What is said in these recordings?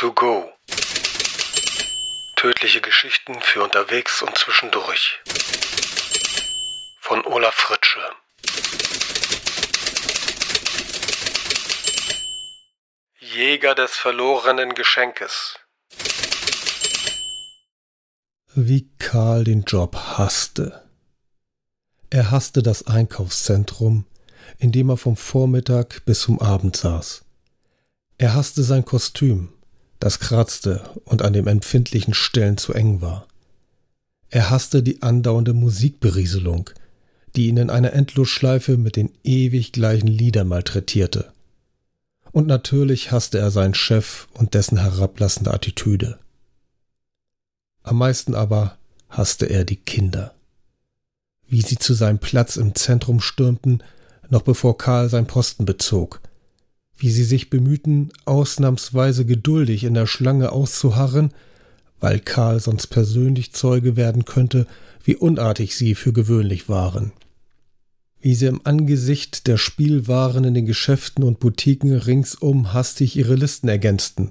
to go. Tödliche Geschichten für unterwegs und zwischendurch. Von Olaf Fritsche. Jäger des verlorenen Geschenkes. Wie Karl den Job hasste. Er hasste das Einkaufszentrum, in dem er vom Vormittag bis zum Abend saß. Er hasste sein Kostüm, das kratzte und an den empfindlichen Stellen zu eng war. Er hasste die andauernde Musikberieselung, die ihn in einer Endlosschleife mit den ewig gleichen Liedern malträtierte. Und natürlich hasste er seinen Chef und dessen herablassende Attitüde. Am meisten aber hasste er die Kinder. Wie sie zu seinem Platz im Zentrum stürmten, noch bevor Karl sein Posten bezog. Wie sie sich bemühten, ausnahmsweise geduldig in der Schlange auszuharren, weil Karl sonst persönlich Zeuge werden könnte, wie unartig sie für gewöhnlich waren. Wie sie im Angesicht der Spielwaren in den Geschäften und Boutiquen ringsum hastig ihre Listen ergänzten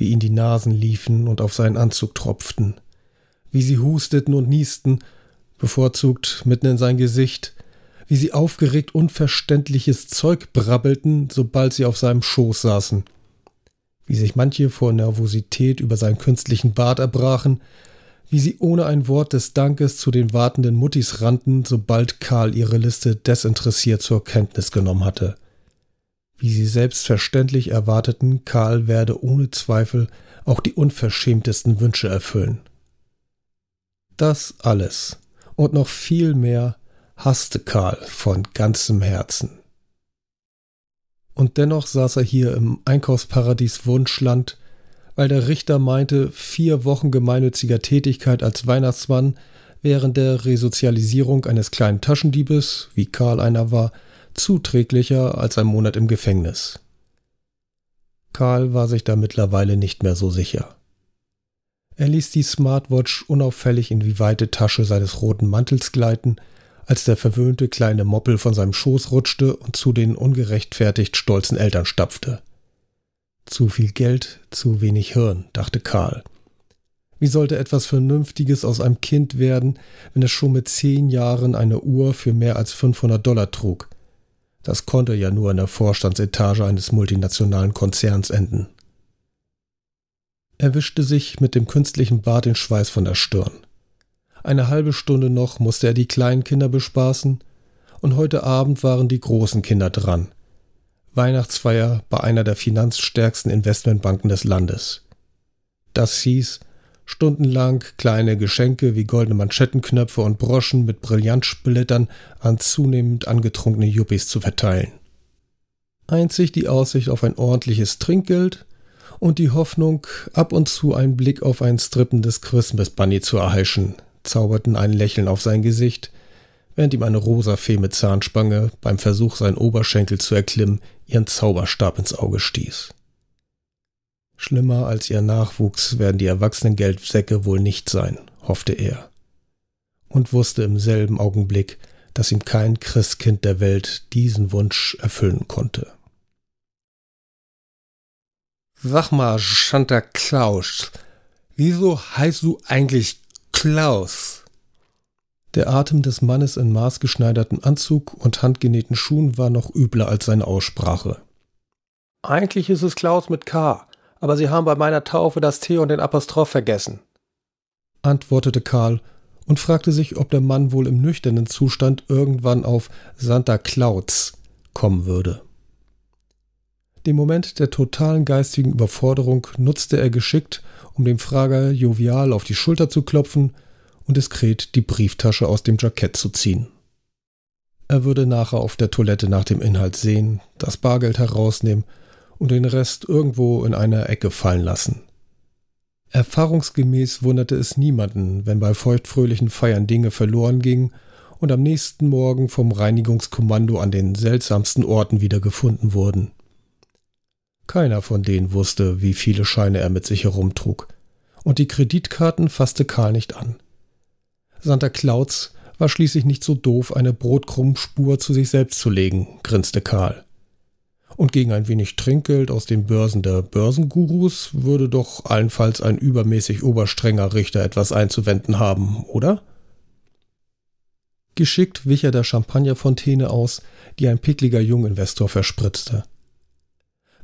wie ihn die Nasen liefen und auf seinen Anzug tropften, wie sie husteten und niesten, bevorzugt mitten in sein Gesicht, wie sie aufgeregt unverständliches Zeug brabbelten, sobald sie auf seinem Schoß saßen, wie sich manche vor Nervosität über seinen künstlichen Bart erbrachen, wie sie ohne ein Wort des Dankes zu den wartenden Muttis rannten, sobald Karl ihre Liste desinteressiert zur Kenntnis genommen hatte wie sie selbstverständlich erwarteten, Karl werde ohne Zweifel auch die unverschämtesten Wünsche erfüllen. Das alles und noch viel mehr hasste Karl von ganzem Herzen. Und dennoch saß er hier im Einkaufsparadies Wunschland, weil der Richter meinte, vier Wochen gemeinnütziger Tätigkeit als Weihnachtsmann während der Resozialisierung eines kleinen Taschendiebes, wie Karl einer war, zuträglicher als ein Monat im Gefängnis. Karl war sich da mittlerweile nicht mehr so sicher. Er ließ die Smartwatch unauffällig in die weite Tasche seines roten Mantels gleiten, als der verwöhnte kleine Moppel von seinem Schoß rutschte und zu den ungerechtfertigt stolzen Eltern stapfte. Zu viel Geld, zu wenig Hirn, dachte Karl. Wie sollte etwas Vernünftiges aus einem Kind werden, wenn es schon mit zehn Jahren eine Uhr für mehr als 500 Dollar trug? Das konnte ja nur in der Vorstandsetage eines multinationalen Konzerns enden. Er wischte sich mit dem künstlichen Bart den Schweiß von der Stirn. Eine halbe Stunde noch musste er die kleinen Kinder bespaßen, und heute Abend waren die großen Kinder dran. Weihnachtsfeier bei einer der finanzstärksten Investmentbanken des Landes. Das hieß, stundenlang kleine Geschenke wie goldene Manschettenknöpfe und Broschen mit Brillantsplittern an zunehmend angetrunkene Yuppies zu verteilen. Einzig die Aussicht auf ein ordentliches Trinkgeld und die Hoffnung, ab und zu einen Blick auf ein strippendes Christmas Bunny zu erheischen, zauberten ein Lächeln auf sein Gesicht, während ihm eine rosa Fee mit Zahnspange beim Versuch, seinen Oberschenkel zu erklimmen, ihren Zauberstab ins Auge stieß. Schlimmer als ihr Nachwuchs werden die erwachsenen Geldsäcke wohl nicht sein, hoffte er. Und wusste im selben Augenblick, dass ihm kein Christkind der Welt diesen Wunsch erfüllen konnte. Sag mal, Santa Claus, wieso heißt du eigentlich Klaus? Der Atem des Mannes in maßgeschneiderten Anzug und handgenähten Schuhen war noch übler als seine Aussprache. Eigentlich ist es Klaus mit K aber Sie haben bei meiner Taufe das T und den Apostroph vergessen, antwortete Karl und fragte sich, ob der Mann wohl im nüchternen Zustand irgendwann auf Santa Claus kommen würde. Den Moment der totalen geistigen Überforderung nutzte er geschickt, um dem Frager jovial auf die Schulter zu klopfen und diskret die Brieftasche aus dem Jackett zu ziehen. Er würde nachher auf der Toilette nach dem Inhalt sehen, das Bargeld herausnehmen und den Rest irgendwo in einer Ecke fallen lassen. Erfahrungsgemäß wunderte es niemanden, wenn bei feuchtfröhlichen Feiern Dinge verloren gingen und am nächsten Morgen vom Reinigungskommando an den seltsamsten Orten wieder gefunden wurden. Keiner von denen wusste, wie viele Scheine er mit sich herumtrug, und die Kreditkarten fasste Karl nicht an. Santa Claus war schließlich nicht so doof, eine Brotkrummspur zu sich selbst zu legen, grinste Karl und gegen ein wenig Trinkgeld aus den Börsen der Börsengurus würde doch allenfalls ein übermäßig oberstrenger Richter etwas einzuwenden haben, oder? Geschickt wich er der Champagnerfontäne aus, die ein pickliger Junginvestor verspritzte.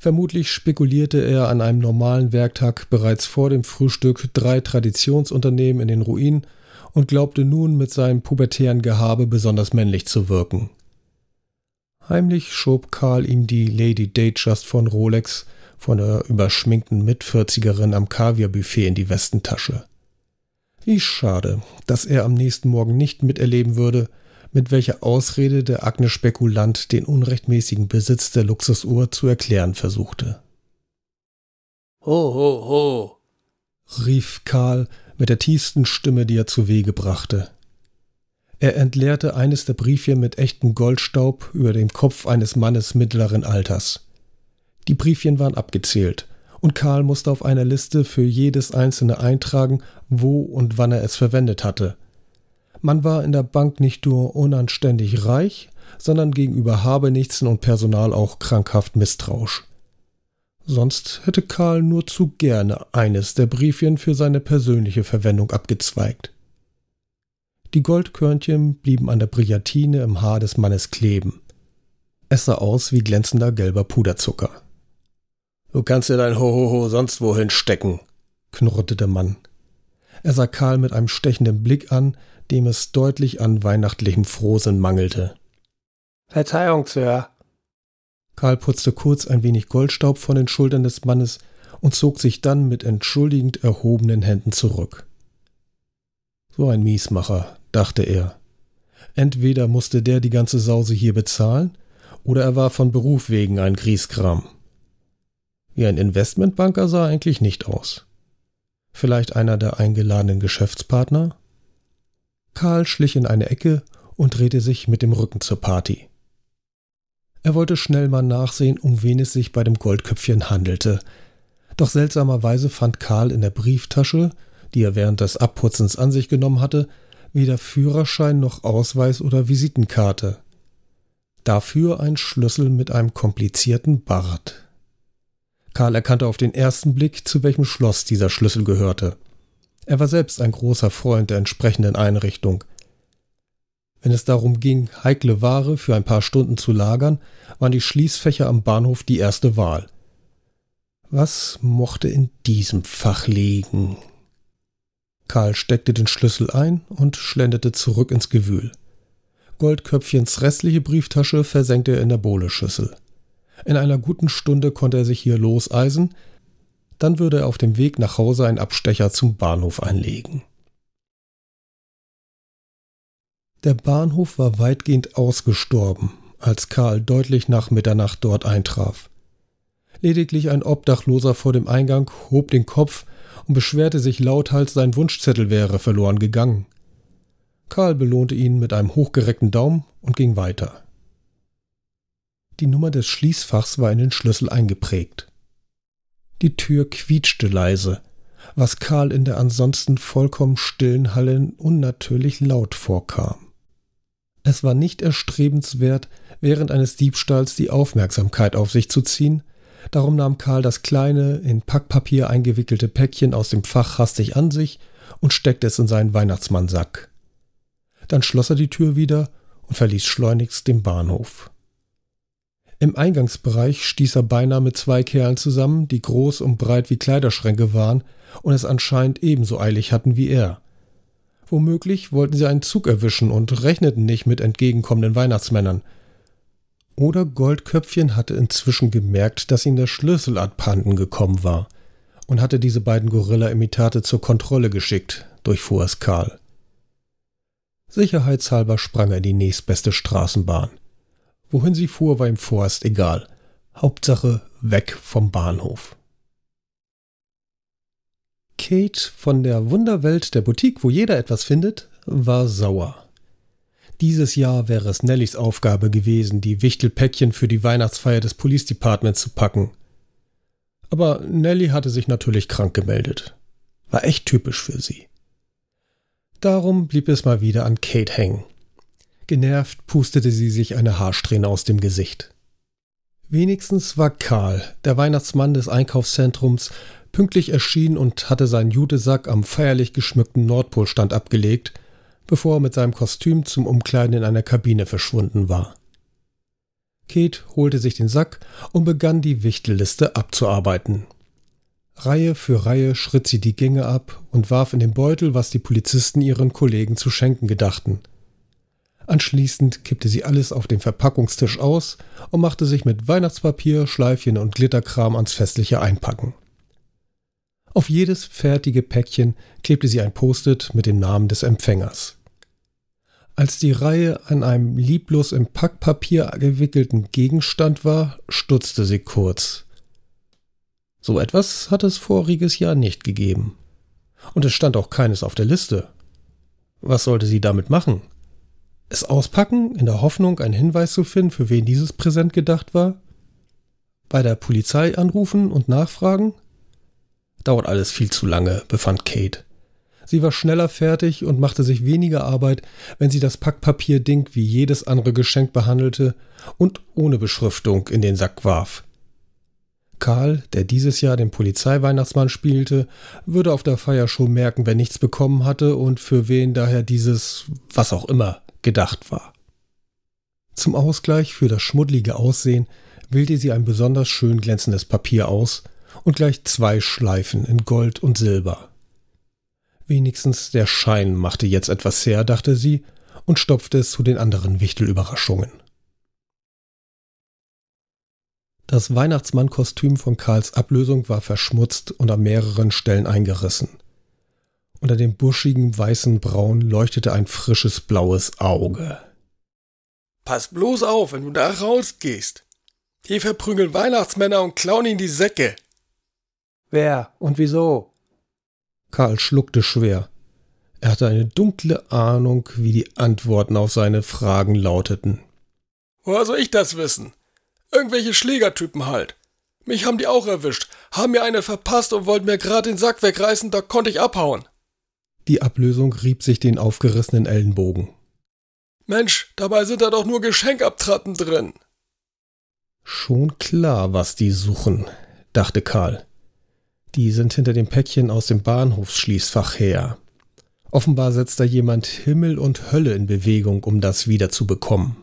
Vermutlich spekulierte er an einem normalen Werktag bereits vor dem Frühstück drei Traditionsunternehmen in den Ruinen und glaubte nun mit seinem pubertären Gehabe besonders männlich zu wirken. Heimlich schob Karl ihm die Lady Datejust von Rolex von der überschminkten Mitvierzigerin am Kaviarbuffet in die Westentasche. Wie schade, dass er am nächsten Morgen nicht miterleben würde, mit welcher Ausrede der Agnes-Spekulant den unrechtmäßigen Besitz der Luxusuhr zu erklären versuchte. Ho, ho, ho, rief Karl mit der tiefsten Stimme, die er zu Wege brachte. Er entleerte eines der Briefchen mit echtem Goldstaub über dem Kopf eines Mannes mittleren Alters. Die Briefchen waren abgezählt, und Karl musste auf einer Liste für jedes einzelne eintragen, wo und wann er es verwendet hatte. Man war in der Bank nicht nur unanständig reich, sondern gegenüber Habenichtsen und Personal auch krankhaft misstrauisch. Sonst hätte Karl nur zu gerne eines der Briefchen für seine persönliche Verwendung abgezweigt. Die Goldkörnchen blieben an der Brillantine im Haar des Mannes kleben. Es sah aus wie glänzender gelber Puderzucker. Du kannst dir dein Hohoho sonst wohin stecken, knurrte der Mann. Er sah Karl mit einem stechenden Blick an, dem es deutlich an weihnachtlichem Frohsinn mangelte. Verzeihung, Sir. Karl putzte kurz ein wenig Goldstaub von den Schultern des Mannes und zog sich dann mit entschuldigend erhobenen Händen zurück. So ein Miesmacher, dachte er. Entweder musste der die ganze Sause hier bezahlen, oder er war von Beruf wegen ein Grieskram. Wie ein Investmentbanker sah er eigentlich nicht aus. Vielleicht einer der eingeladenen Geschäftspartner? Karl schlich in eine Ecke und drehte sich mit dem Rücken zur Party. Er wollte schnell mal nachsehen, um wen es sich bei dem Goldköpfchen handelte. Doch seltsamerweise fand Karl in der Brieftasche, die er während des Abputzens an sich genommen hatte, weder Führerschein noch Ausweis oder Visitenkarte. Dafür ein Schlüssel mit einem komplizierten Bart. Karl erkannte auf den ersten Blick, zu welchem Schloss dieser Schlüssel gehörte. Er war selbst ein großer Freund der entsprechenden Einrichtung. Wenn es darum ging, heikle Ware für ein paar Stunden zu lagern, waren die Schließfächer am Bahnhof die erste Wahl. Was mochte in diesem Fach liegen? Karl steckte den Schlüssel ein und schlenderte zurück ins Gewühl. Goldköpfchens restliche Brieftasche versenkte er in der Bohleschüssel. In einer guten Stunde konnte er sich hier loseisen, dann würde er auf dem Weg nach Hause einen Abstecher zum Bahnhof einlegen. Der Bahnhof war weitgehend ausgestorben, als Karl deutlich nach Mitternacht dort eintraf. Lediglich ein Obdachloser vor dem Eingang hob den Kopf und beschwerte sich lauthals, sein Wunschzettel wäre verloren gegangen. Karl belohnte ihn mit einem hochgereckten Daumen und ging weiter. Die Nummer des Schließfachs war in den Schlüssel eingeprägt. Die Tür quietschte leise, was Karl in der ansonsten vollkommen stillen Halle unnatürlich laut vorkam. Es war nicht erstrebenswert, während eines Diebstahls die Aufmerksamkeit auf sich zu ziehen, darum nahm Karl das kleine, in Packpapier eingewickelte Päckchen aus dem Fach hastig an sich und steckte es in seinen Weihnachtsmannsack. Dann schloss er die Tür wieder und verließ schleunigst den Bahnhof. Im Eingangsbereich stieß er beinahe mit zwei Kerlen zusammen, die groß und breit wie Kleiderschränke waren und es anscheinend ebenso eilig hatten wie er. Womöglich wollten sie einen Zug erwischen und rechneten nicht mit entgegenkommenden Weihnachtsmännern. Oder Goldköpfchen hatte inzwischen gemerkt, dass ihm der Schlüssel abhanden gekommen war und hatte diese beiden Gorilla-Imitate zur Kontrolle geschickt, durchfuhr es Karl. Sicherheitshalber sprang er in die nächstbeste Straßenbahn. Wohin sie fuhr, war ihm vorerst egal. Hauptsache weg vom Bahnhof. Kate von der Wunderwelt der Boutique, wo jeder etwas findet, war sauer. Dieses Jahr wäre es Nellys Aufgabe gewesen, die Wichtelpäckchen für die Weihnachtsfeier des Police Departments zu packen. Aber Nelly hatte sich natürlich krank gemeldet. War echt typisch für sie. Darum blieb es mal wieder an Kate hängen. Genervt pustete sie sich eine Haarsträhne aus dem Gesicht. Wenigstens war Karl, der Weihnachtsmann des Einkaufszentrums, pünktlich erschienen und hatte seinen Jutesack am feierlich geschmückten Nordpolstand abgelegt, bevor er mit seinem Kostüm zum Umkleiden in einer Kabine verschwunden war. Kate holte sich den Sack und begann die Wichtelliste abzuarbeiten. Reihe für Reihe schritt sie die Gänge ab und warf in den Beutel, was die Polizisten ihren Kollegen zu schenken gedachten. Anschließend kippte sie alles auf den Verpackungstisch aus und machte sich mit Weihnachtspapier, Schleifchen und Glitterkram ans festliche Einpacken. Auf jedes fertige Päckchen klebte sie ein Post-it mit dem Namen des Empfängers. Als die Reihe an einem lieblos im Packpapier gewickelten Gegenstand war, stutzte sie kurz. So etwas hat es voriges Jahr nicht gegeben. Und es stand auch keines auf der Liste. Was sollte sie damit machen? Es auspacken, in der Hoffnung, einen Hinweis zu finden, für wen dieses Präsent gedacht war? Bei der Polizei anrufen und nachfragen? Dauert alles viel zu lange, befand Kate. Sie war schneller fertig und machte sich weniger Arbeit, wenn sie das Packpapier-Ding wie jedes andere Geschenk behandelte und ohne Beschriftung in den Sack warf. Karl, der dieses Jahr den Polizeiweihnachtsmann spielte, würde auf der Feier schon merken, wer nichts bekommen hatte und für wen daher dieses, was auch immer, gedacht war. Zum Ausgleich für das schmuddlige Aussehen wählte sie ein besonders schön glänzendes Papier aus und gleich zwei Schleifen in Gold und Silber. Wenigstens der Schein machte jetzt etwas her, dachte sie, und stopfte es zu den anderen Wichtelüberraschungen. Das Weihnachtsmannkostüm von Karls Ablösung war verschmutzt und an mehreren Stellen eingerissen. Unter dem buschigen weißen Braun leuchtete ein frisches blaues Auge. Pass bloß auf, wenn du da rausgehst. Die verprügeln Weihnachtsmänner und klauen ihnen die Säcke. Wer und wieso? Karl schluckte schwer. Er hatte eine dunkle Ahnung, wie die Antworten auf seine Fragen lauteten. Woher soll ich das wissen? Irgendwelche Schlägertypen halt. Mich haben die auch erwischt, haben mir eine verpasst und wollten mir gerade den Sack wegreißen, da konnte ich abhauen. Die Ablösung rieb sich den aufgerissenen Ellenbogen. Mensch, dabei sind da doch nur Geschenkabtratten drin. Schon klar, was die suchen, dachte Karl. Die sind hinter dem Päckchen aus dem Bahnhofsschließfach her. Offenbar setzt da jemand Himmel und Hölle in Bewegung, um das wiederzubekommen.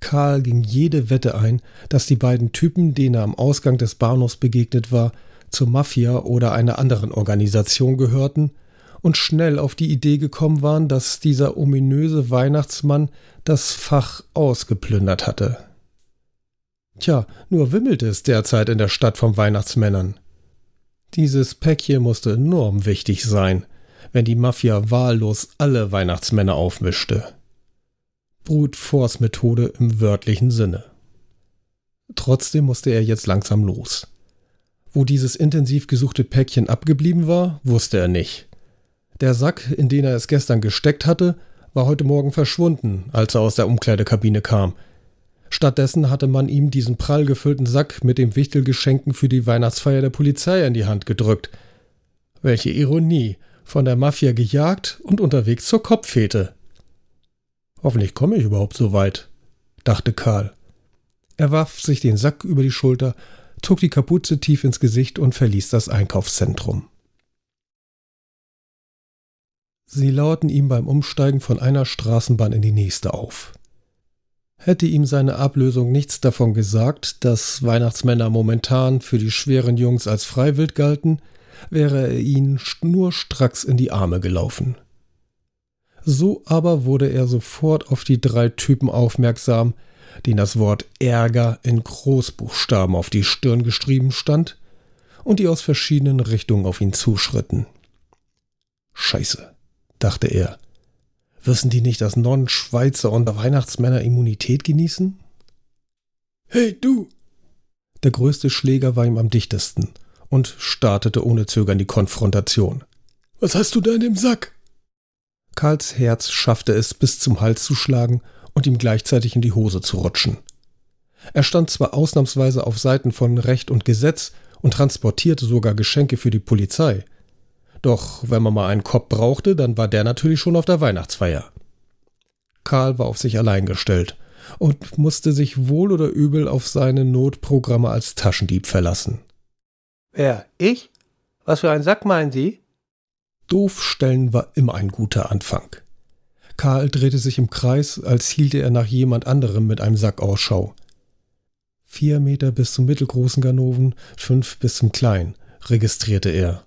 Karl ging jede Wette ein, dass die beiden Typen, denen er am Ausgang des Bahnhofs begegnet war, zur Mafia oder einer anderen Organisation gehörten und schnell auf die Idee gekommen waren, dass dieser ominöse Weihnachtsmann das Fach ausgeplündert hatte. Tja, nur wimmelte es derzeit in der Stadt von Weihnachtsmännern. Dieses Päckchen musste enorm wichtig sein, wenn die Mafia wahllos alle Weihnachtsmänner aufmischte. Brute Force Methode im wörtlichen Sinne. Trotzdem musste er jetzt langsam los. Wo dieses intensiv gesuchte Päckchen abgeblieben war, wusste er nicht. Der Sack, in den er es gestern gesteckt hatte, war heute Morgen verschwunden, als er aus der Umkleidekabine kam. Stattdessen hatte man ihm diesen prall gefüllten Sack mit den Wichtelgeschenken für die Weihnachtsfeier der Polizei in die Hand gedrückt. Welche Ironie, von der Mafia gejagt und unterwegs zur Kopffete. Hoffentlich komme ich überhaupt so weit, dachte Karl. Er warf sich den Sack über die Schulter, zog die Kapuze tief ins Gesicht und verließ das Einkaufszentrum. Sie lauerten ihm beim Umsteigen von einer Straßenbahn in die nächste auf. Hätte ihm seine Ablösung nichts davon gesagt, dass Weihnachtsmänner momentan für die schweren Jungs als freiwild galten, wäre er ihnen nur stracks in die Arme gelaufen. So aber wurde er sofort auf die drei Typen aufmerksam, denen das Wort Ärger in Großbuchstaben auf die Stirn geschrieben stand und die aus verschiedenen Richtungen auf ihn zuschritten. Scheiße, dachte er. Wissen die nicht, dass Non-Schweizer und Weihnachtsmänner Immunität genießen? Hey, du! Der größte Schläger war ihm am dichtesten und startete ohne Zögern die Konfrontation. Was hast du da in dem Sack? Karls Herz schaffte es, bis zum Hals zu schlagen und ihm gleichzeitig in die Hose zu rutschen. Er stand zwar ausnahmsweise auf Seiten von Recht und Gesetz und transportierte sogar Geschenke für die Polizei, doch wenn man mal einen Kopf brauchte, dann war der natürlich schon auf der Weihnachtsfeier. Karl war auf sich allein gestellt und musste sich wohl oder übel auf seine Notprogramme als Taschendieb verlassen. Wer? Ich? Was für ein Sack meinen Sie? Doofstellen war immer ein guter Anfang. Karl drehte sich im Kreis, als hielte er nach jemand anderem mit einem Sack Ausschau. Vier Meter bis zum mittelgroßen Ganoven, fünf bis zum kleinen, registrierte er.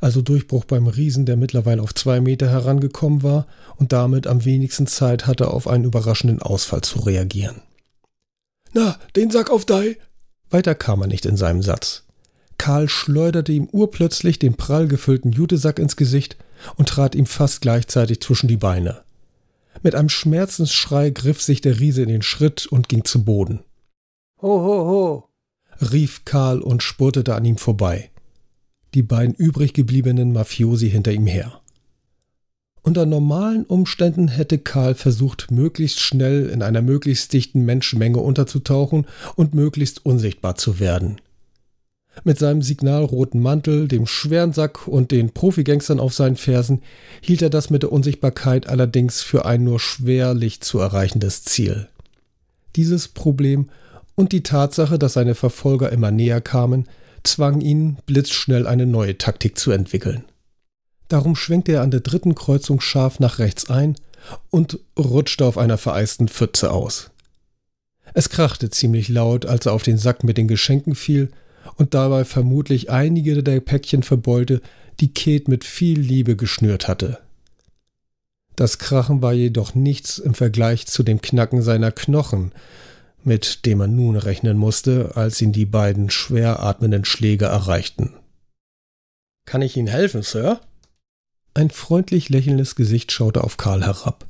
Also Durchbruch beim Riesen, der mittlerweile auf zwei Meter herangekommen war und damit am wenigsten Zeit hatte, auf einen überraschenden Ausfall zu reagieren. Na, den Sack auf Dei! Weiter kam er nicht in seinem Satz. Karl schleuderte ihm urplötzlich den prall gefüllten Jutesack ins Gesicht und trat ihm fast gleichzeitig zwischen die Beine. Mit einem Schmerzensschrei griff sich der Riese in den Schritt und ging zu Boden. Ho, ho, ho! rief Karl und spurtete an ihm vorbei. Die beiden übrig gebliebenen Mafiosi hinter ihm her. Unter normalen Umständen hätte Karl versucht, möglichst schnell in einer möglichst dichten Menschenmenge unterzutauchen und möglichst unsichtbar zu werden. Mit seinem signalroten Mantel, dem schweren Sack und den Profigangstern auf seinen Fersen hielt er das mit der Unsichtbarkeit allerdings für ein nur schwerlich zu erreichendes Ziel. Dieses Problem und die Tatsache, dass seine Verfolger immer näher kamen, zwang ihn, blitzschnell eine neue Taktik zu entwickeln. Darum schwenkte er an der dritten Kreuzung scharf nach rechts ein und rutschte auf einer vereisten Pfütze aus. Es krachte ziemlich laut, als er auf den Sack mit den Geschenken fiel und dabei vermutlich einige der Päckchen verbeulte, die Kate mit viel Liebe geschnürt hatte. Das Krachen war jedoch nichts im Vergleich zu dem Knacken seiner Knochen, mit dem man nun rechnen musste, als ihn die beiden schwer atmenden Schläge erreichten. Kann ich Ihnen helfen, Sir? Ein freundlich lächelndes Gesicht schaute auf Karl herab.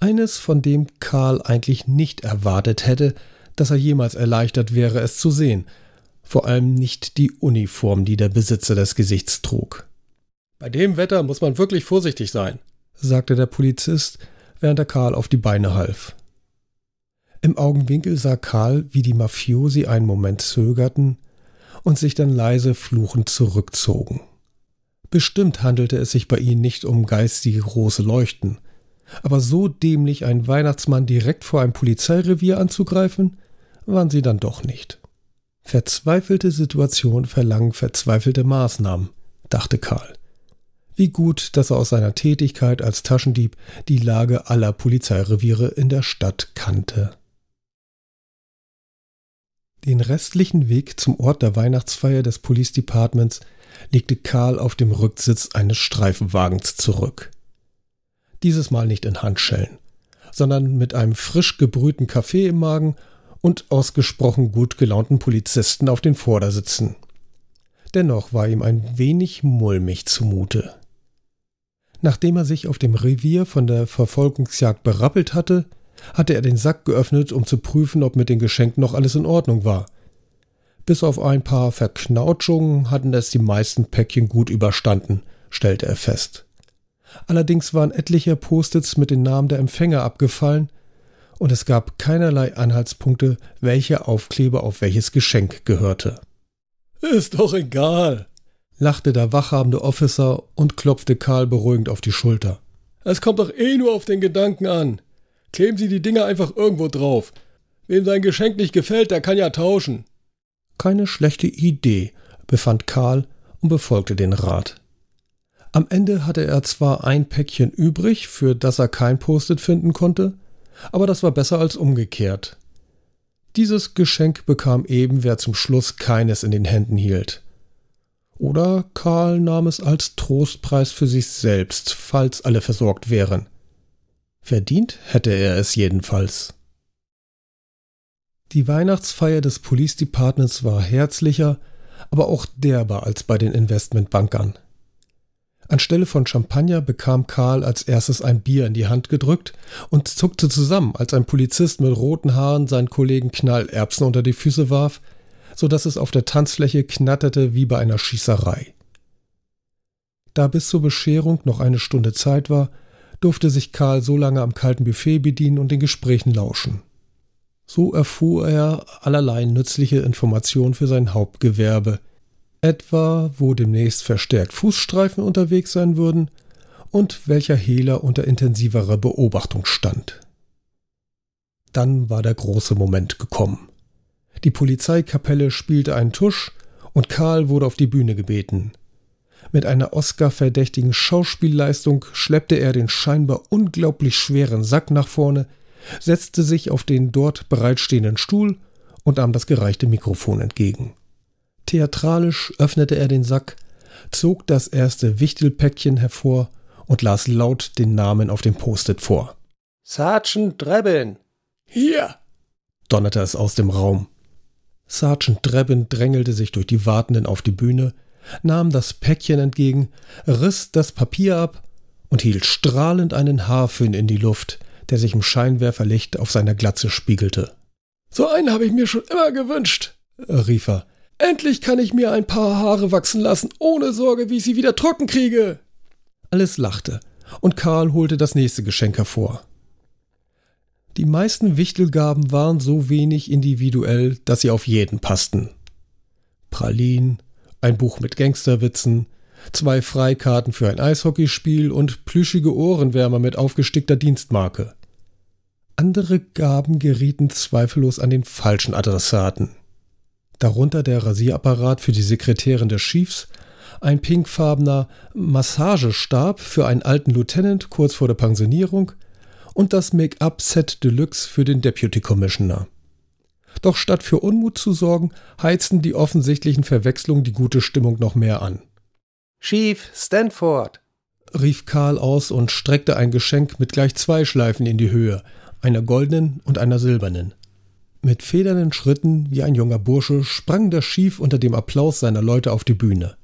Eines, von dem Karl eigentlich nicht erwartet hätte, dass er jemals erleichtert wäre, es zu sehen, vor allem nicht die Uniform, die der Besitzer des Gesichts trug. Bei dem Wetter muss man wirklich vorsichtig sein, sagte der Polizist, während er Karl auf die Beine half. Im Augenwinkel sah Karl, wie die Mafiosi einen Moment zögerten und sich dann leise fluchend zurückzogen. Bestimmt handelte es sich bei ihnen nicht um geistige große Leuchten, aber so dämlich einen Weihnachtsmann direkt vor einem Polizeirevier anzugreifen, waren sie dann doch nicht. Verzweifelte Situationen verlangen verzweifelte Maßnahmen, dachte Karl. Wie gut, dass er aus seiner Tätigkeit als Taschendieb die Lage aller Polizeireviere in der Stadt kannte. Den restlichen Weg zum Ort der Weihnachtsfeier des Police Departments legte Karl auf dem Rücksitz eines Streifenwagens zurück. Dieses Mal nicht in Handschellen, sondern mit einem frisch gebrühten Kaffee im Magen und ausgesprochen gut gelaunten Polizisten auf den Vordersitzen. Dennoch war ihm ein wenig mulmig zumute. Nachdem er sich auf dem Revier von der Verfolgungsjagd berappelt hatte, hatte er den Sack geöffnet, um zu prüfen, ob mit den Geschenken noch alles in Ordnung war. Bis auf ein paar Verknautschungen hatten es die meisten Päckchen gut überstanden, stellte er fest. Allerdings waren etliche Post-its mit den Namen der Empfänger abgefallen und es gab keinerlei Anhaltspunkte, welcher Aufkleber auf welches Geschenk gehörte. Ist doch egal, lachte der wachhabende Officer und klopfte Karl beruhigend auf die Schulter. Es kommt doch eh nur auf den Gedanken an. Kleben Sie die Dinger einfach irgendwo drauf. Wem sein Geschenk nicht gefällt, der kann ja tauschen. Keine schlechte Idee, befand Karl und befolgte den Rat. Am Ende hatte er zwar ein Päckchen übrig, für das er kein Post-it finden konnte, aber das war besser als umgekehrt. Dieses Geschenk bekam eben, wer zum Schluss keines in den Händen hielt. Oder Karl nahm es als Trostpreis für sich selbst, falls alle versorgt wären. Verdient hätte er es jedenfalls. Die Weihnachtsfeier des Police Departments war herzlicher, aber auch derber als bei den Investmentbankern. Anstelle von Champagner bekam Karl als erstes ein Bier in die Hand gedrückt und zuckte zusammen, als ein Polizist mit roten Haaren seinen Kollegen Knallerbsen unter die Füße warf, so dass es auf der Tanzfläche knatterte wie bei einer Schießerei. Da bis zur Bescherung noch eine Stunde Zeit war, durfte sich Karl so lange am kalten Buffet bedienen und den Gesprächen lauschen. So erfuhr er allerlei nützliche Informationen für sein Hauptgewerbe, etwa wo demnächst verstärkt Fußstreifen unterwegs sein würden und welcher Hehler unter intensiverer Beobachtung stand. Dann war der große Moment gekommen. Die Polizeikapelle spielte einen Tusch und Karl wurde auf die Bühne gebeten. Mit einer Oscar-verdächtigen Schauspielleistung schleppte er den scheinbar unglaublich schweren Sack nach vorne, setzte sich auf den dort bereitstehenden Stuhl und nahm das gereichte Mikrofon entgegen. Theatralisch öffnete er den Sack, zog das erste Wichtelpäckchen hervor und las laut den Namen auf dem Post-it vor. Sergeant Drebin. Hier, donnerte es aus dem Raum. Sergeant Drebin drängelte sich durch die Wartenden auf die Bühne, nahm das Päckchen entgegen, riss das Papier ab und hielt strahlend einen Haarföhn in die Luft, der sich im Scheinwerferlicht auf seiner Glatze spiegelte. So einen habe ich mir schon immer gewünscht, rief er. Endlich kann ich mir ein paar Haare wachsen lassen, ohne Sorge, wie ich sie wieder trocken kriege. Alles lachte, und Karl holte das nächste Geschenk hervor. Die meisten Wichtelgaben waren so wenig individuell, dass sie auf jeden passten. Pralin, ein Buch mit Gangsterwitzen, zwei Freikarten für ein Eishockeyspiel und plüschige Ohrenwärmer mit aufgestickter Dienstmarke. Andere Gaben gerieten zweifellos an den falschen Adressaten. Darunter der Rasierapparat für die Sekretärin des Chiefs, ein pinkfarbener Massagestab für einen alten Lieutenant kurz vor der Pensionierung und das Make-up-Set Deluxe für den Deputy Commissioner. Doch statt für Unmut zu sorgen, heizten die offensichtlichen Verwechslungen die gute Stimmung noch mehr an. Chief Stanford, rief Karl aus und streckte ein Geschenk mit gleich zwei Schleifen in die Höhe, einer goldenen und einer silbernen. Mit federnden Schritten wie ein junger Bursche sprang der Schief unter dem Applaus seiner Leute auf die Bühne.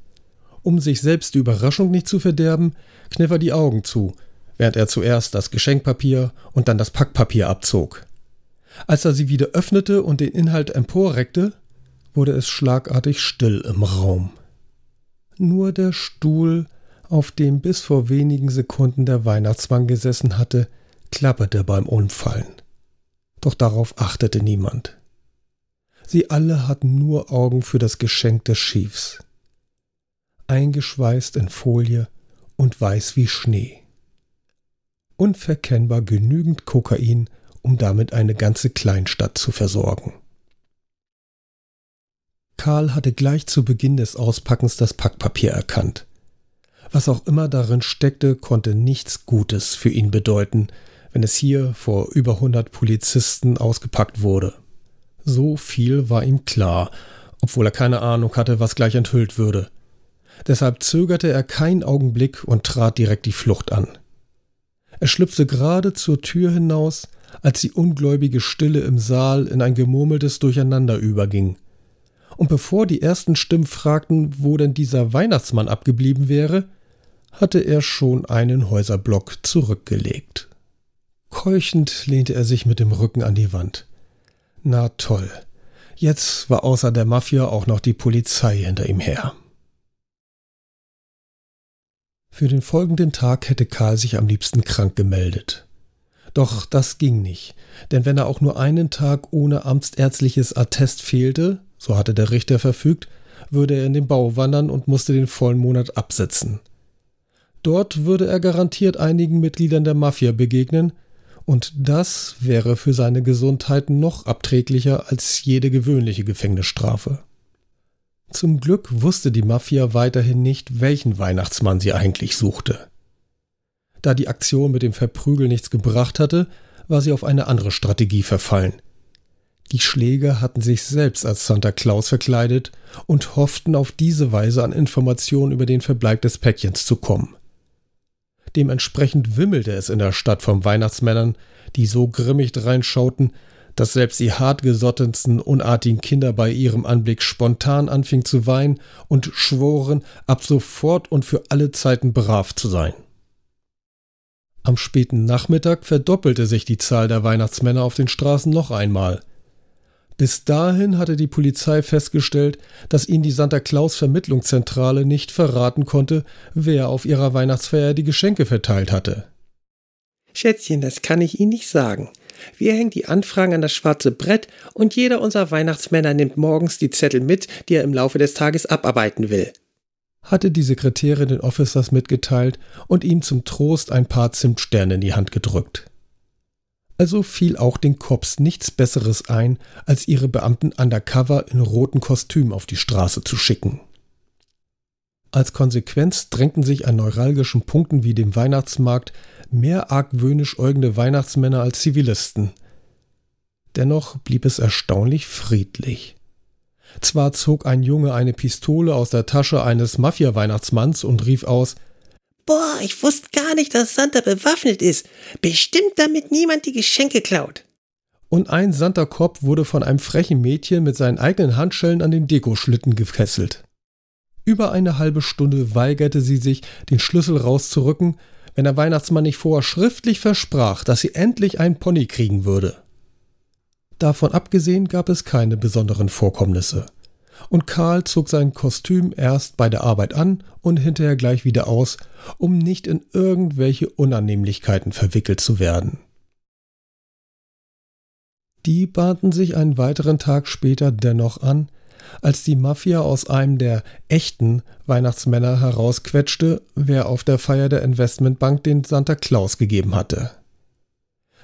Um sich selbst die Überraschung nicht zu verderben, kniff er die Augen zu, während er zuerst das Geschenkpapier und dann das Packpapier abzog. Als er sie wieder öffnete und den Inhalt emporreckte, wurde es schlagartig still im Raum. Nur der Stuhl, auf dem bis vor wenigen Sekunden der Weihnachtsmann gesessen hatte, klapperte beim Umfallen. Doch darauf achtete niemand. Sie alle hatten nur Augen für das Geschenk des Chiefs. Eingeschweißt in Folie und weiß wie Schnee. Unverkennbar genügend Kokain, um damit eine ganze Kleinstadt zu versorgen. Karl hatte gleich zu Beginn des Auspackens das Packpapier erkannt. Was auch immer darin steckte, konnte nichts Gutes für ihn bedeuten, wenn es hier vor über hundert Polizisten ausgepackt wurde. So viel war ihm klar, obwohl er keine Ahnung hatte, was gleich enthüllt würde. Deshalb zögerte er keinen Augenblick und trat direkt die Flucht an. Er schlüpfte gerade zur Tür hinaus, als die ungläubige Stille im Saal in ein gemurmeltes Durcheinander überging. Und bevor die ersten Stimmen fragten, wo denn dieser Weihnachtsmann abgeblieben wäre, hatte er schon einen Häuserblock zurückgelegt. Keuchend lehnte er sich mit dem Rücken an die Wand. Na toll, jetzt war außer der Mafia auch noch die Polizei hinter ihm her. Für den folgenden Tag hätte Karl sich am liebsten krank gemeldet. Doch das ging nicht, denn wenn er auch nur einen Tag ohne amtsärztliches Attest fehlte, so hatte der Richter verfügt, würde er in den Bau wandern und musste den vollen Monat absitzen. Dort würde er garantiert einigen Mitgliedern der Mafia begegnen, und das wäre für seine Gesundheit noch abträglicher als jede gewöhnliche Gefängnisstrafe. Zum Glück wusste die Mafia weiterhin nicht, welchen Weihnachtsmann sie eigentlich suchte. Da die Aktion mit dem Verprügel nichts gebracht hatte, war sie auf eine andere Strategie verfallen. Die Schläger hatten sich selbst als Santa Claus verkleidet und hofften auf diese Weise an Informationen über den Verbleib des Päckchens zu kommen. Dementsprechend wimmelte es in der Stadt von Weihnachtsmännern, die so grimmig reinschauten, dass selbst die hartgesottensten, unartigen Kinder bei ihrem Anblick spontan anfingen zu weinen und schworen, ab sofort und für alle Zeiten brav zu sein. Am späten Nachmittag verdoppelte sich die Zahl der Weihnachtsmänner auf den Straßen noch einmal. Bis dahin hatte die Polizei festgestellt, dass ihnen die Santa Claus Vermittlungszentrale nicht verraten konnte, wer auf ihrer Weihnachtsfeier die Geschenke verteilt hatte. Schätzchen, das kann ich Ihnen nicht sagen. Wir hängen die Anfragen an das schwarze Brett und jeder unserer Weihnachtsmänner nimmt morgens die Zettel mit, die er im Laufe des Tages abarbeiten will hatte die Sekretärin den Officers mitgeteilt und ihm zum Trost ein paar Zimtsterne in die Hand gedrückt. Also fiel auch den Cops nichts Besseres ein, als ihre Beamten undercover in roten Kostümen auf die Straße zu schicken. Als Konsequenz drängten sich an neuralgischen Punkten wie dem Weihnachtsmarkt mehr argwöhnisch äugende Weihnachtsmänner als Zivilisten. Dennoch blieb es erstaunlich friedlich. Zwar zog ein Junge eine Pistole aus der Tasche eines Mafia-Weihnachtsmanns und rief aus Boah, ich wusste gar nicht, dass Santa bewaffnet ist. Bestimmt, damit niemand die Geschenke klaut. Und ein Santa-Kopf wurde von einem frechen Mädchen mit seinen eigenen Handschellen an den Dekoschlitten gefesselt. Über eine halbe Stunde weigerte sie sich, den Schlüssel rauszurücken, wenn der Weihnachtsmann nicht vorher schriftlich versprach, dass sie endlich einen Pony kriegen würde. Davon abgesehen gab es keine besonderen Vorkommnisse. Und Karl zog sein Kostüm erst bei der Arbeit an und hinterher gleich wieder aus, um nicht in irgendwelche Unannehmlichkeiten verwickelt zu werden. Die bahnten sich einen weiteren Tag später dennoch an, als die Mafia aus einem der echten Weihnachtsmänner herausquetschte, wer auf der Feier der Investmentbank den Santa Claus gegeben hatte.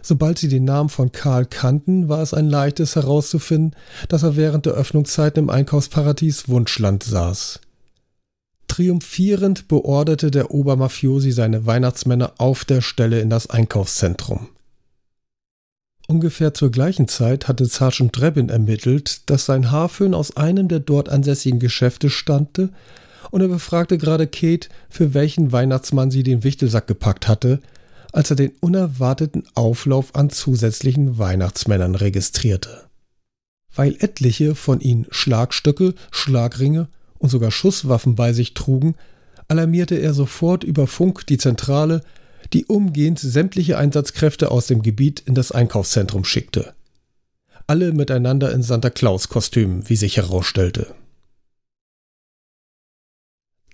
Sobald sie den Namen von Karl kannten, war es ein leichtes herauszufinden, dass er während der Öffnungszeit im Einkaufsparadies Wunschland saß. Triumphierend beorderte der Obermafiosi seine Weihnachtsmänner auf der Stelle in das Einkaufszentrum. Ungefähr zur gleichen Zeit hatte Sergeant Drebin ermittelt, dass sein Haarföhn aus einem der dort ansässigen Geschäfte stammte, und er befragte gerade Kate, für welchen Weihnachtsmann sie den Wichtelsack gepackt hatte, als er den unerwarteten Auflauf an zusätzlichen Weihnachtsmännern registrierte. Weil etliche von ihnen Schlagstöcke, Schlagringe und sogar Schusswaffen bei sich trugen, alarmierte er sofort über Funk die Zentrale, die umgehend sämtliche Einsatzkräfte aus dem Gebiet in das Einkaufszentrum schickte. Alle miteinander in Santa Claus-Kostümen, wie sich herausstellte.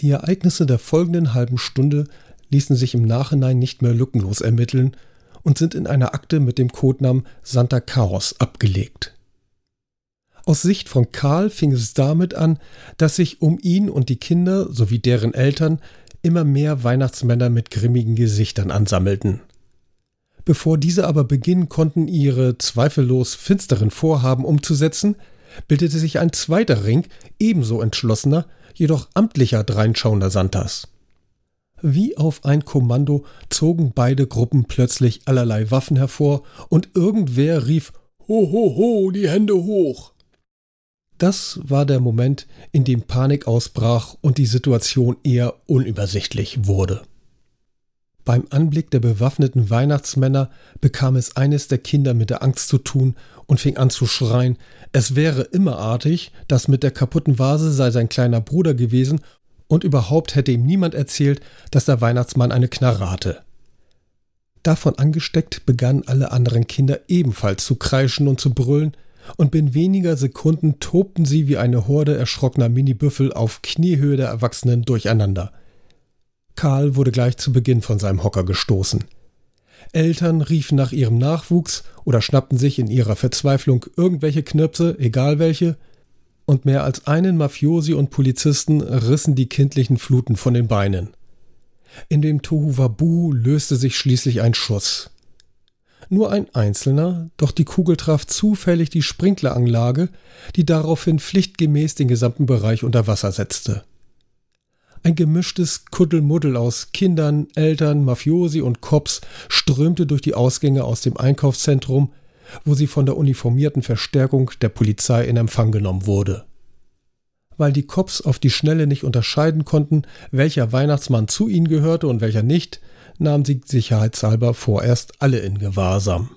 Die Ereignisse der folgenden halben Stunde ließen sich im Nachhinein nicht mehr lückenlos ermitteln und sind in einer Akte mit dem Codenamen Santa Chaos abgelegt. Aus Sicht von Karl fing es damit an, dass sich um ihn und die Kinder sowie deren Eltern immer mehr Weihnachtsmänner mit grimmigen Gesichtern ansammelten. Bevor diese aber beginnen konnten, ihre zweifellos finsteren Vorhaben umzusetzen, bildete sich ein zweiter Ring, ebenso entschlossener, jedoch amtlicher dreinschauender Santas. Wie auf ein Kommando zogen beide Gruppen plötzlich allerlei Waffen hervor, und irgendwer rief Ho, ho, ho, die Hände hoch. Das war der Moment, in dem Panik ausbrach und die Situation eher unübersichtlich wurde. Beim Anblick der bewaffneten Weihnachtsmänner bekam es eines der Kinder mit der Angst zu tun und fing an zu schreien, es wäre immerartig, dass mit der kaputten Vase sei sein kleiner Bruder gewesen und überhaupt hätte ihm niemand erzählt, dass der Weihnachtsmann eine Knarre hatte. Davon angesteckt begannen alle anderen Kinder ebenfalls zu kreischen und zu brüllen, und binnen weniger Sekunden tobten sie wie eine Horde erschrockener Mini-Büffel auf Kniehöhe der Erwachsenen durcheinander. Karl wurde gleich zu Beginn von seinem Hocker gestoßen. Eltern riefen nach ihrem Nachwuchs oder schnappten sich in ihrer Verzweiflung irgendwelche Knirpse, egal welche, und mehr als einen Mafiosi und Polizisten rissen die kindlichen Fluten von den Beinen. In dem Tohuwabu löste sich schließlich ein Schuss. Nur ein einzelner, doch die Kugel traf zufällig die Sprinkleranlage, die daraufhin pflichtgemäß den gesamten Bereich unter Wasser setzte. Ein gemischtes Kuddelmuddel aus Kindern, Eltern, Mafiosi und Cops strömte durch die Ausgänge aus dem Einkaufszentrum, wo sie von der uniformierten Verstärkung der Polizei in Empfang genommen wurde. Weil die Cops auf die Schnelle nicht unterscheiden konnten, welcher Weihnachtsmann zu ihnen gehörte und welcher nicht, nahm sie sicherheitshalber vorerst alle in Gewahrsam.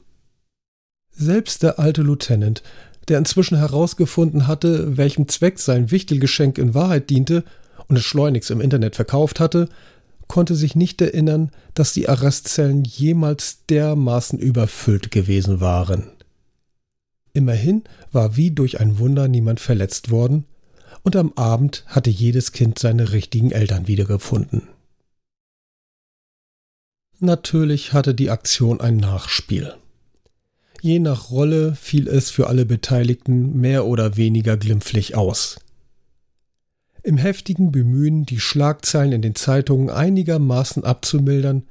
Selbst der alte Lieutenant, der inzwischen herausgefunden hatte, welchem Zweck sein Wichtelgeschenk in Wahrheit diente und es schleunigst im Internet verkauft hatte, konnte sich nicht erinnern, dass die Arrestzellen jemals dermaßen überfüllt gewesen waren. Immerhin war wie durch ein Wunder niemand verletzt worden, und am Abend hatte jedes Kind seine richtigen Eltern wiedergefunden. Natürlich hatte die Aktion ein Nachspiel. Je nach Rolle fiel es für alle Beteiligten mehr oder weniger glimpflich aus. Im heftigen Bemühen, die Schlagzeilen in den Zeitungen einigermaßen abzumildern,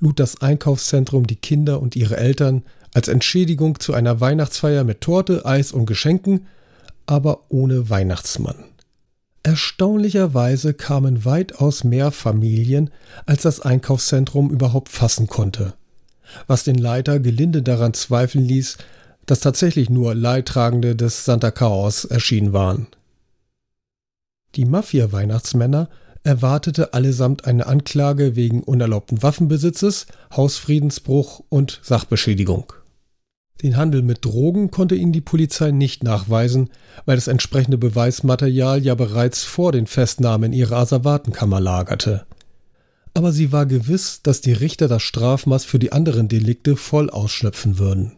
lud das Einkaufszentrum die Kinder und ihre Eltern als Entschädigung zu einer Weihnachtsfeier mit Torte, Eis und Geschenken, aber ohne Weihnachtsmann. Erstaunlicherweise kamen weitaus mehr Familien, als das Einkaufszentrum überhaupt fassen konnte, was den Leiter gelinde daran zweifeln ließ, dass tatsächlich nur Leidtragende des Santa Chaos erschienen waren. Die Mafia-Weihnachtsmänner erwartete allesamt eine Anklage wegen unerlaubten Waffenbesitzes, Hausfriedensbruch und Sachbeschädigung. Den Handel mit Drogen konnte ihnen die Polizei nicht nachweisen, weil das entsprechende Beweismaterial ja bereits vor den Festnahmen in ihrer Asservatenkammer lagerte. Aber sie war gewiss, dass die Richter das Strafmaß für die anderen Delikte voll ausschöpfen würden.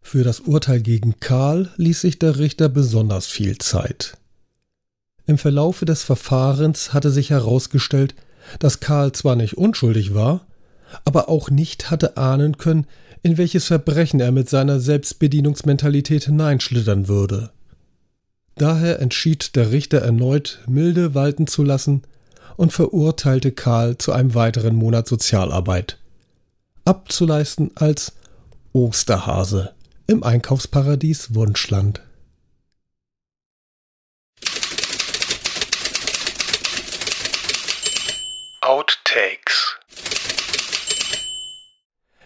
Für das Urteil gegen Karl ließ sich der Richter besonders viel Zeit. Im Verlaufe des Verfahrens hatte sich herausgestellt, dass Karl zwar nicht unschuldig war, aber auch nicht hatte ahnen können, in welches Verbrechen er mit seiner Selbstbedienungsmentalität hineinschlittern würde. Daher entschied der Richter erneut, milde walten zu lassen und verurteilte Karl zu einem weiteren Monat Sozialarbeit, abzuleisten als Osterhase im Einkaufsparadies Wunschland. Outtakes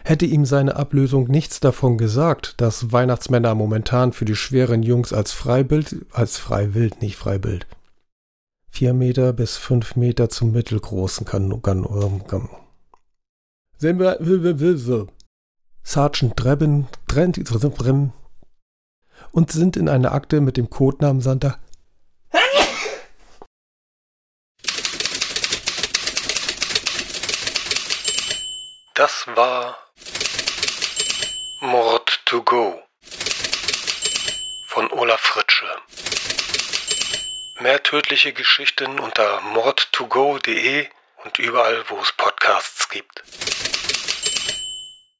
Hätte ihm seine Ablösung nichts davon gesagt, dass Weihnachtsmänner momentan für die schweren Jungs als Freibild, als Freiwild, nicht Freibild, vier Meter bis fünf Meter zum mittelgroßen kann, kann, kann. Sehen wir, Sergeant Drebin, Drebin und sind in einer Akte mit dem Codenamen Santa Das war Mord to go von Olaf Fritsche. Mehr tödliche Geschichten unter mordtogo.de und überall, wo es Podcasts gibt.